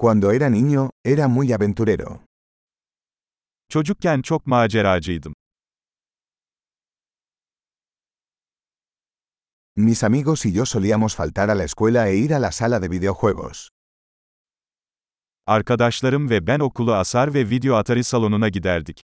Cuando era niño, era muy aventurero. Çocukken çok maceracıydım. Mis amigos y yo solíamos faltar a la escuela e ir a la sala de videojuegos. Arkadaşlarım ve ben okulu asar ve video atari salonuna giderdik.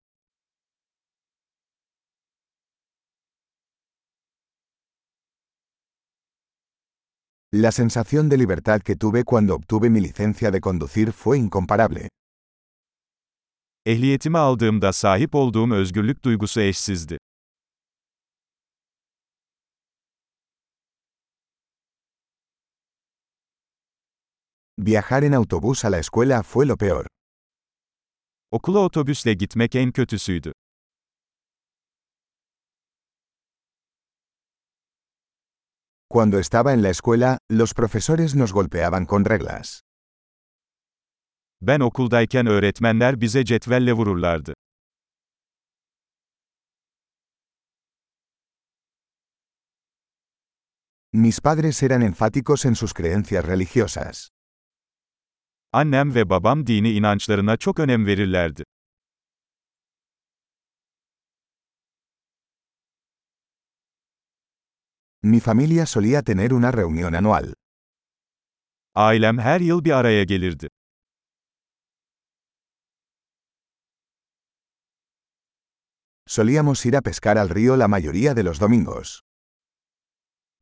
La sensación de libertad que tuve cuando obtuve mi licencia de conducir fue incomparable. Ehliyetimi aldığımda sahip olduğum özgürlük duygusu eşsizdi. Viajar en autobús a la escuela fue lo peor. Okula otobüsle gitmek en kötüsüydü. Cuando estaba en la escuela, los profesores nos golpeaban con reglas. Ben okuldayken öğretmenler bize cetvelle vururlardı. Mis padres eran enfáticos en sus creencias religiosas. Annem ve babam dini inançlarına çok önem verirlerdi. Mi familia solía tener una reunión anual. Ailem her yıl bir araya gelirdi. Solíamos ir a pescar al río la mayoría de los domingos.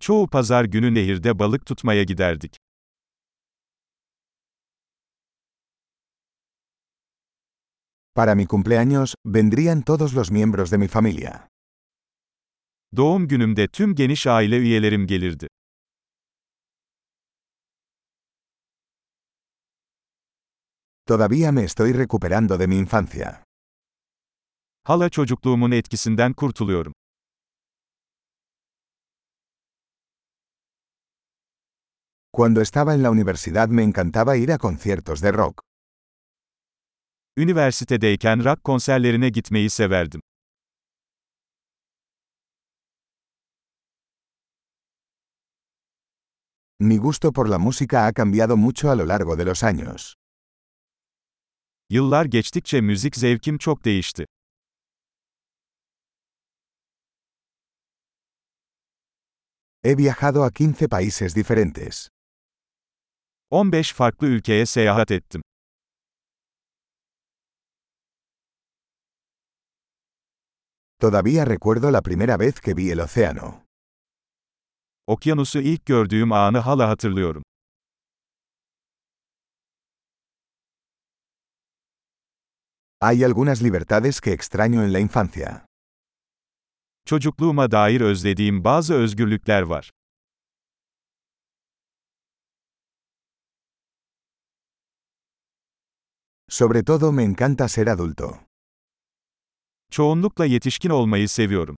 Çoğu pazar günü nehirde balık tutmaya giderdik. Para mi cumpleaños, vendrían todos los miembros de mi familia. Doğum günümde tüm geniş aile üyelerim gelirdi. Todavía me estoy recuperando de mi infancia. Hala çocukluğumun etkisinden kurtuluyorum. Cuando estaba en la universidad me encantaba ir a conciertos de rock. Üniversitedeyken rock konserlerine gitmeyi severdim. Mi gusto por la música ha cambiado mucho a lo largo de los años. Yıllar geçtikçe müzik zevkim çok değişti. He viajado a 15 países diferentes. 15 farklı ülkeye seyahat ettim. Todavía recuerdo la primera vez que vi el océano. Okyanusu ilk gördüğüm anı hala hatırlıyorum. Hay algunas libertades que extraño en la infancia. Çocukluğuma dair özlediğim bazı özgürlükler var. Sobre todo me encanta ser adulto. Çoğunlukla yetişkin olmayı seviyorum.